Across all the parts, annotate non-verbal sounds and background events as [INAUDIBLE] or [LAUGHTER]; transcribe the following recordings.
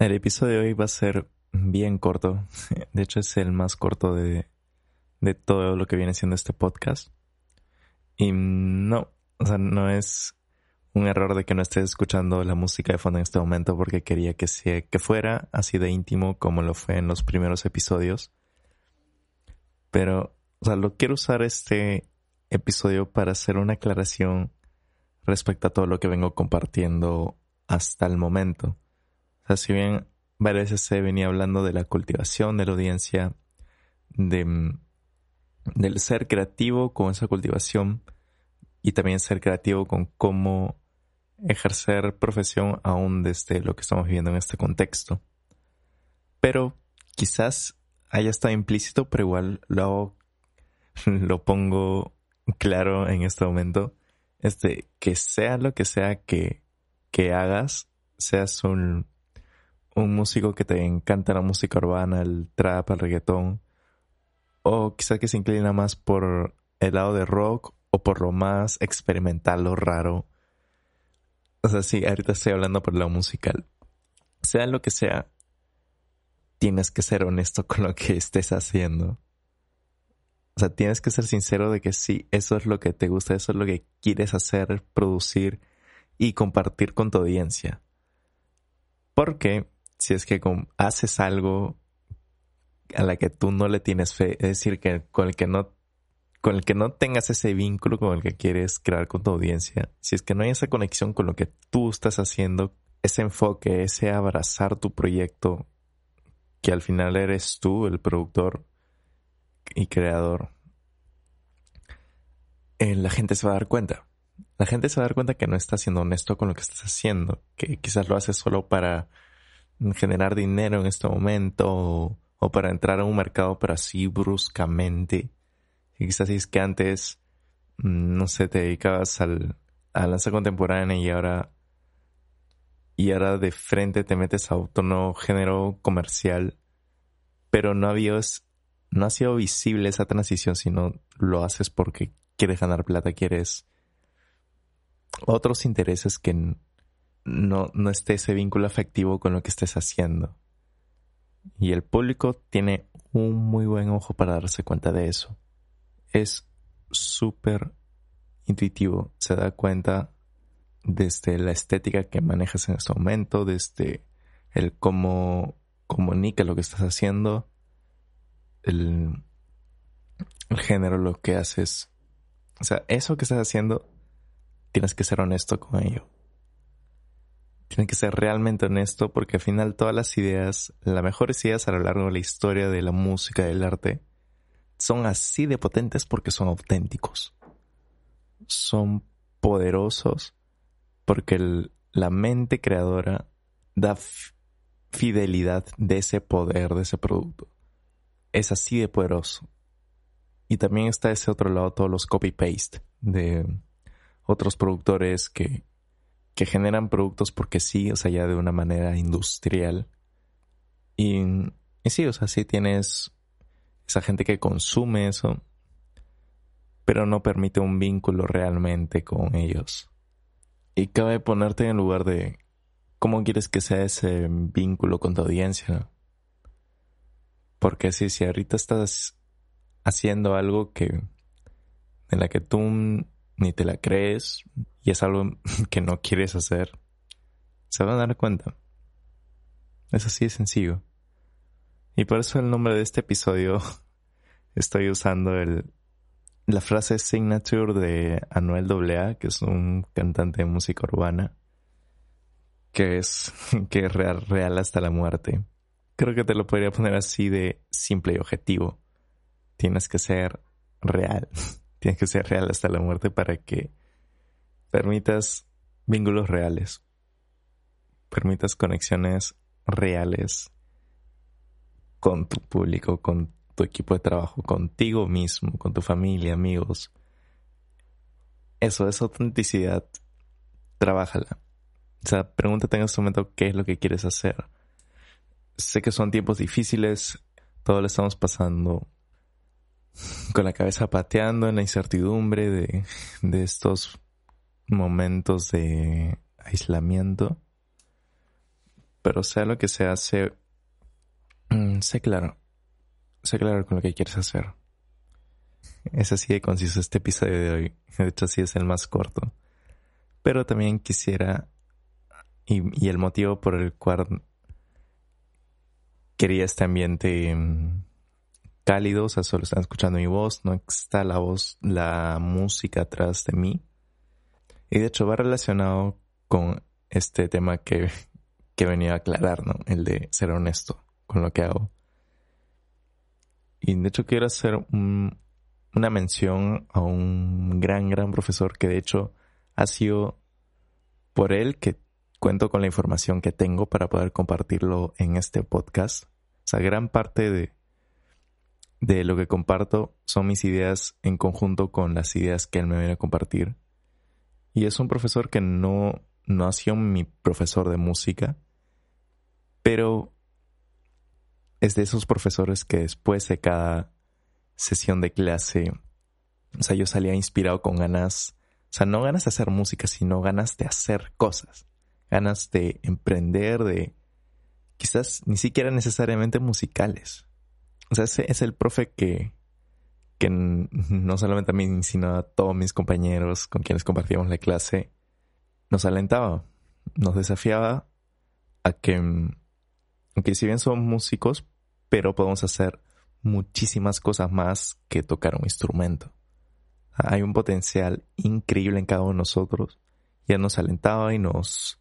El episodio de hoy va a ser bien corto. [LAUGHS] De hecho, es el más corto de, de todo lo que viene siendo este podcast. Y no, o sea, no es un error de que no estés escuchando la música de fondo en este momento porque quería que, sea, que fuera así de íntimo como lo fue en los primeros episodios. Pero, o sea, lo quiero usar este episodio para hacer una aclaración respecto a todo lo que vengo compartiendo hasta el momento si bien varias veces se venía hablando de la cultivación de la audiencia, de, mm, del ser creativo con esa cultivación y también ser creativo con cómo ejercer profesión aún desde lo que estamos viviendo en este contexto. Pero quizás haya estado implícito, pero igual lo, [LAUGHS] lo pongo claro en este momento. Este, que sea lo que sea que, que hagas, seas un un músico que te encanta la música urbana, el trap, el reggaetón, o quizá que se inclina más por el lado de rock o por lo más experimental o raro. O sea, sí, ahorita estoy hablando por lo musical. Sea lo que sea, tienes que ser honesto [LAUGHS] con lo que estés haciendo. O sea, tienes que ser sincero de que sí, eso es lo que te gusta, eso es lo que quieres hacer, producir y compartir con tu audiencia. Porque si es que haces algo a la que tú no le tienes fe, es decir, que con el que no con el que no tengas ese vínculo con el que quieres crear con tu audiencia, si es que no hay esa conexión con lo que tú estás haciendo, ese enfoque, ese abrazar tu proyecto, que al final eres tú el productor y creador, eh, la gente se va a dar cuenta. La gente se va a dar cuenta que no estás siendo honesto con lo que estás haciendo, que quizás lo haces solo para generar dinero en este momento o, para entrar a un mercado pero así bruscamente. Y quizás es que antes, mm, no sé, te dedicabas al, a danza contemporánea y ahora y ahora de frente te metes a nuevo género comercial, pero no había, no ha sido visible esa transición, sino lo haces porque quieres ganar plata, quieres otros intereses que no, no esté ese vínculo afectivo con lo que estés haciendo. Y el público tiene un muy buen ojo para darse cuenta de eso. Es súper intuitivo, se da cuenta desde la estética que manejas en ese momento, desde el cómo comunica lo que estás haciendo, el, el género, lo que haces. O sea, eso que estás haciendo, tienes que ser honesto con ello. Tiene que ser realmente honesto porque al final todas las ideas, las mejores ideas a lo largo de la historia de la música, del arte, son así de potentes porque son auténticos. Son poderosos porque la mente creadora da fidelidad de ese poder, de ese producto. Es así de poderoso. Y también está ese otro lado, todos los copy-paste de otros productores que que generan productos porque sí, o sea, ya de una manera industrial. Y, y sí, o sea, sí tienes esa gente que consume eso, pero no permite un vínculo realmente con ellos. Y cabe ponerte en lugar de cómo quieres que sea ese vínculo con tu audiencia. Porque si, si ahorita estás haciendo algo que en la que tú ni te la crees y es algo [LAUGHS] que no quieres hacer, se van a dar cuenta. Es así de sencillo. Y por eso el nombre de este episodio [LAUGHS] estoy usando el, la frase signature de Anuel AA, que es un cantante de música urbana, que es [LAUGHS] que es real, real hasta la muerte. Creo que te lo podría poner así de simple y objetivo. Tienes que ser real. Tienes que ser real hasta la muerte para que permitas vínculos reales. permitas conexiones reales con tu público, con tu equipo de trabajo, contigo mismo, con tu familia, amigos. Eso es autenticidad. Trabájala. O sea, pregúntate en este momento qué es lo que quieres hacer. Sé que son tiempos difíciles, todo lo estamos pasando con la cabeza pateando en la incertidumbre de, de estos momentos de aislamiento. Pero sea lo que sea, sé, mm, sé claro. Sé claro con lo que quieres hacer. Es así de conciso este episodio de hoy. De hecho, sí es el más corto. Pero también quisiera, y, y el motivo por el cual quería este ambiente mm, cálido, o sea, solo están escuchando mi voz, no está la voz, la música atrás de mí. Y de hecho va relacionado con este tema que, que venía a aclarar, ¿no? El de ser honesto con lo que hago. Y de hecho quiero hacer una mención a un gran, gran profesor que de hecho ha sido por él que cuento con la información que tengo para poder compartirlo en este podcast. O sea, gran parte de, de lo que comparto son mis ideas en conjunto con las ideas que él me viene a compartir. Y es un profesor que no, no ha sido mi profesor de música, pero es de esos profesores que después de cada sesión de clase, o sea, yo salía inspirado con ganas, o sea, no ganas de hacer música, sino ganas de hacer cosas, ganas de emprender, de quizás ni siquiera necesariamente musicales. O sea, ese es el profe que, que no solamente a mí, sino a todos mis compañeros con quienes compartíamos la clase, nos alentaba, nos desafiaba a que, aunque si bien somos músicos, pero podemos hacer muchísimas cosas más que tocar un instrumento. Hay un potencial increíble en cada uno de nosotros y él nos alentaba y nos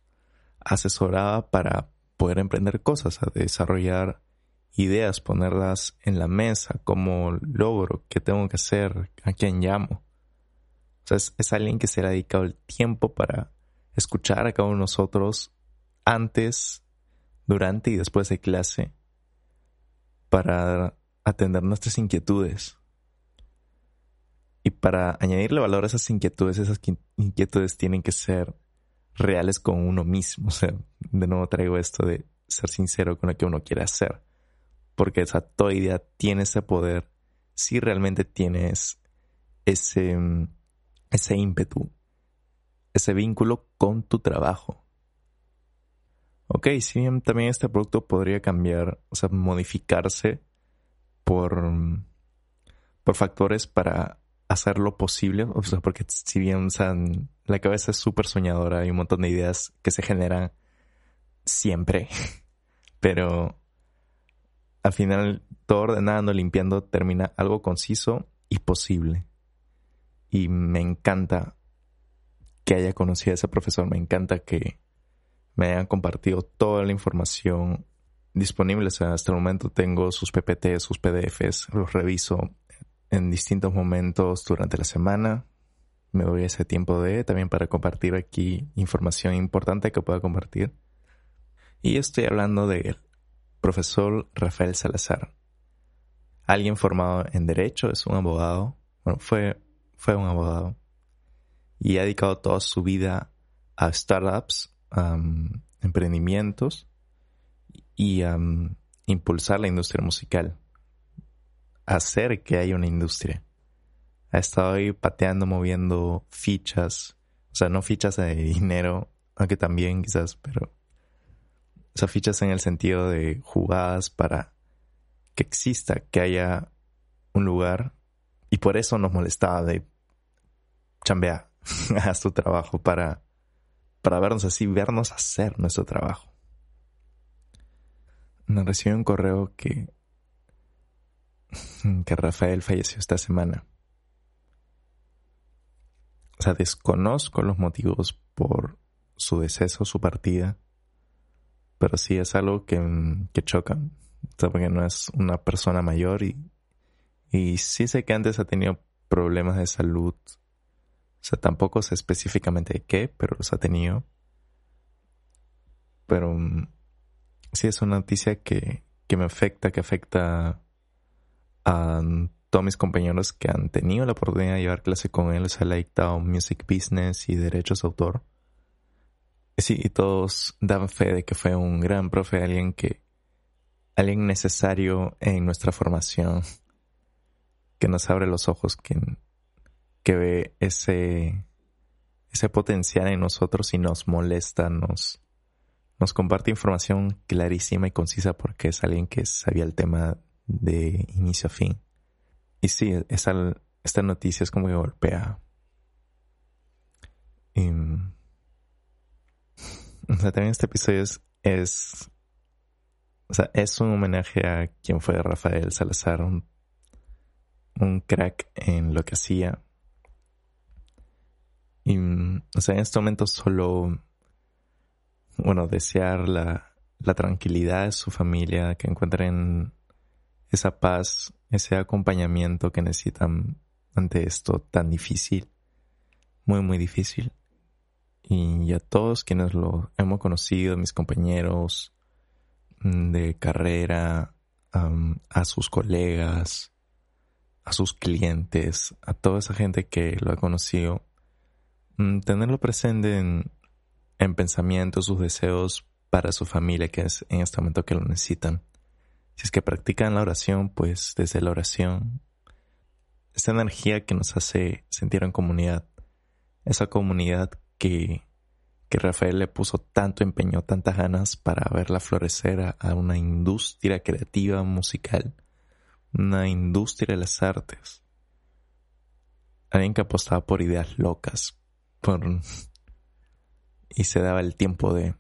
asesoraba para poder emprender cosas, a desarrollar ideas, ponerlas en la mesa, cómo logro, qué tengo que hacer, a quién llamo. O sea, es, alguien que se ha dedicado el tiempo para escuchar a cada uno de nosotros antes, durante y después de clase para atender nuestras inquietudes. Y para añadirle valor a esas inquietudes, esas inquietudes tienen que ser reales con uno mismo. [LAUGHS] O sea, de nuevo traigo esto de ser sincero con lo que uno quiere hacer. Porque esa toda idea tiene ese poder si realmente tienes ese, ese ímpetu, ese vínculo con tu trabajo. Ok, si bien también este producto podría cambiar, o sea, modificarse por, por factores para hacerlo posible, o sea, porque si bien la cabeza es súper soñadora, hay un montón de ideas que se generan siempre, [LAUGHS] pero al final todo ordenando, limpiando, termina algo conciso y posible. Y me encanta que haya conocido a ese profesor, me encanta que me hayan compartido toda la información disponible. O sea, hasta el momento tengo sus PPT, sus PDFs, los reviso en distintos momentos durante la semana. Me doy ese tiempo de también para compartir aquí información importante que pueda compartir. Y estoy hablando del profesor Rafael Salazar. Alguien formado en Derecho, es un abogado. Bueno, fue, fue un abogado. Y ha dedicado toda su vida a startups emprendimientos y impulsar la industria musical, hacer que haya una industria. Ha estado ahí pateando, moviendo fichas, o sea, no fichas de [LAUGHS] dinero, aunque también quizás, pero, fichas en el sentido de jugadas para que exista, que haya un lugar, y por eso nos molestaba de chambear, [LAUGHS] haz tu trabajo para para vernos así, vernos hacer nuestro trabajo. Me recibió un correo que, [LAUGHS] que Rafael falleció esta semana. O sea, desconozco los motivos por su deceso, su partida, pero sí es algo que, que choca, porque no es una persona mayor y, y sí sé que antes ha tenido problemas de salud o sea, tampoco sé específicamente de qué, pero los ha tenido. pero sí es una noticia que, que me afecta, que afecta a todos mis compañeros que han tenido la oportunidad de llevar clase con él, o sea, le ha dictado Music Business y Derechos de Autor. Sí, y todos dan fe de que fue un gran profe, alguien que, alguien necesario en nuestra formación, que nos abre los ojos, que, que ve ese, ese potencial en nosotros y nos molesta, nos, nos comparte información clarísima y concisa porque es alguien que sabía el tema de inicio a fin. Y sí, esta, esta noticia es como que golpea. Y, o sea, también este episodio es, es, o sea, es un homenaje a quien fue Rafael Salazar, un, crack en lo que hacía. Y, o sea, en este momento solo, bueno, desear la, la tranquilidad de su familia, que encuentren esa paz, ese acompañamiento que necesitan ante esto tan difícil, muy, muy difícil. Y a todos quienes lo hemos conocido, mis compañeros mm, de carrera, a sus colegas, a sus clientes, a toda esa gente que lo ha conocido, mm, tenerlo presente en, en pensamientos, sus deseos para su familia, que es en este momento que lo necesitan. Si es que practican la oración, pues desde la oración, esa energía que nos hace sentir en comunidad, esa comunidad que, que Rafael le puso tanto empeño, tantas ganas para verla florecer a, una industria creativa musical, una industria de las artes. Alguien que apostaba por ideas locas, por y se daba el tiempo de.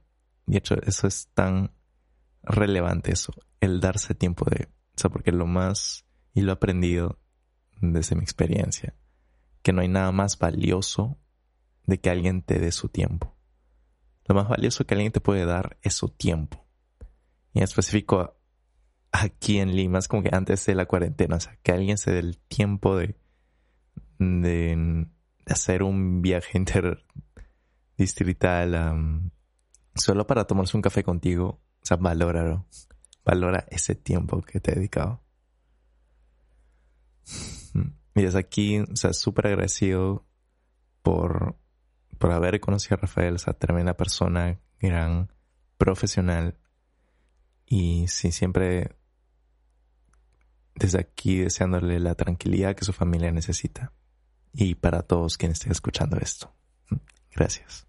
De hecho, eso es tan relevante eso, el darse tiempo de, o sea, porque lo más, y lo he aprendido desde mi experiencia, que no hay nada más valioso de que alguien te dé su tiempo. Lo más valioso que alguien te puede dar es su tiempo. Y en específico aquí en Lima, es como que antes de la cuarentena, o sea, que alguien se dé el tiempo de, de, hacer un viaje [LAUGHS] interdistrital solo para tomarse un café contigo, o sea, valóralo. Valora ese tiempo que te he dedicado. Y desde aquí, o sea, súper agradecido por, por haber conocido a Rafael, o sea, tremenda persona, gran profesional. Y sí, siempre desde aquí deseándole la tranquilidad que su familia necesita. Y para todos quienes estén escuchando esto. Gracias.